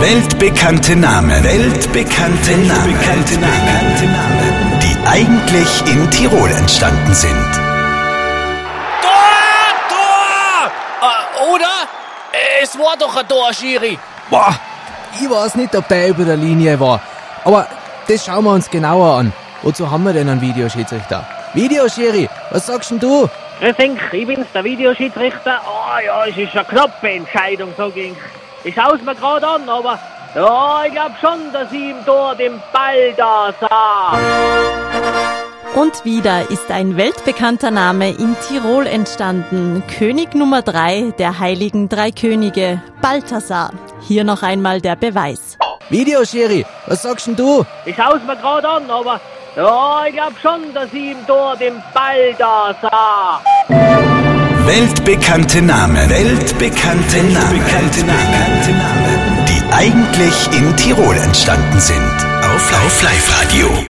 Weltbekannte Namen. Weltbekannte Namen. Weltbekannte Namen. Die eigentlich in Tirol entstanden sind. Tor! Tor! Äh, oder? Es war doch ein Tor, Schiri. Boah, ich weiß nicht, ob der über der Linie war. Aber das schauen wir uns genauer an. Wozu haben wir denn einen Videoschiedsrichter? Videoschiri, was sagst denn du? Ich denke, ich bin's, der Videoschiedsrichter. Oh ja, es ist eine knappe Entscheidung, so ging Ich schaue es mir gerade an, aber ja, ich glaube schon, dass ich im Tor den Ball da sah. Und wieder ist ein weltbekannter Name in Tirol entstanden. König Nummer drei der heiligen drei Könige, Balthasar. Hier noch einmal der Beweis. Videoschiri, was sagst denn du? Ich schaue es mir gerade an, aber ja, ich glaube schon, dass ich im Tor den Ball da sah. Weltbekannte Namen. Weltbekannte. Weltbekannte Namen. Eigentlich in Tirol entstanden sind. Auf Live-Radio.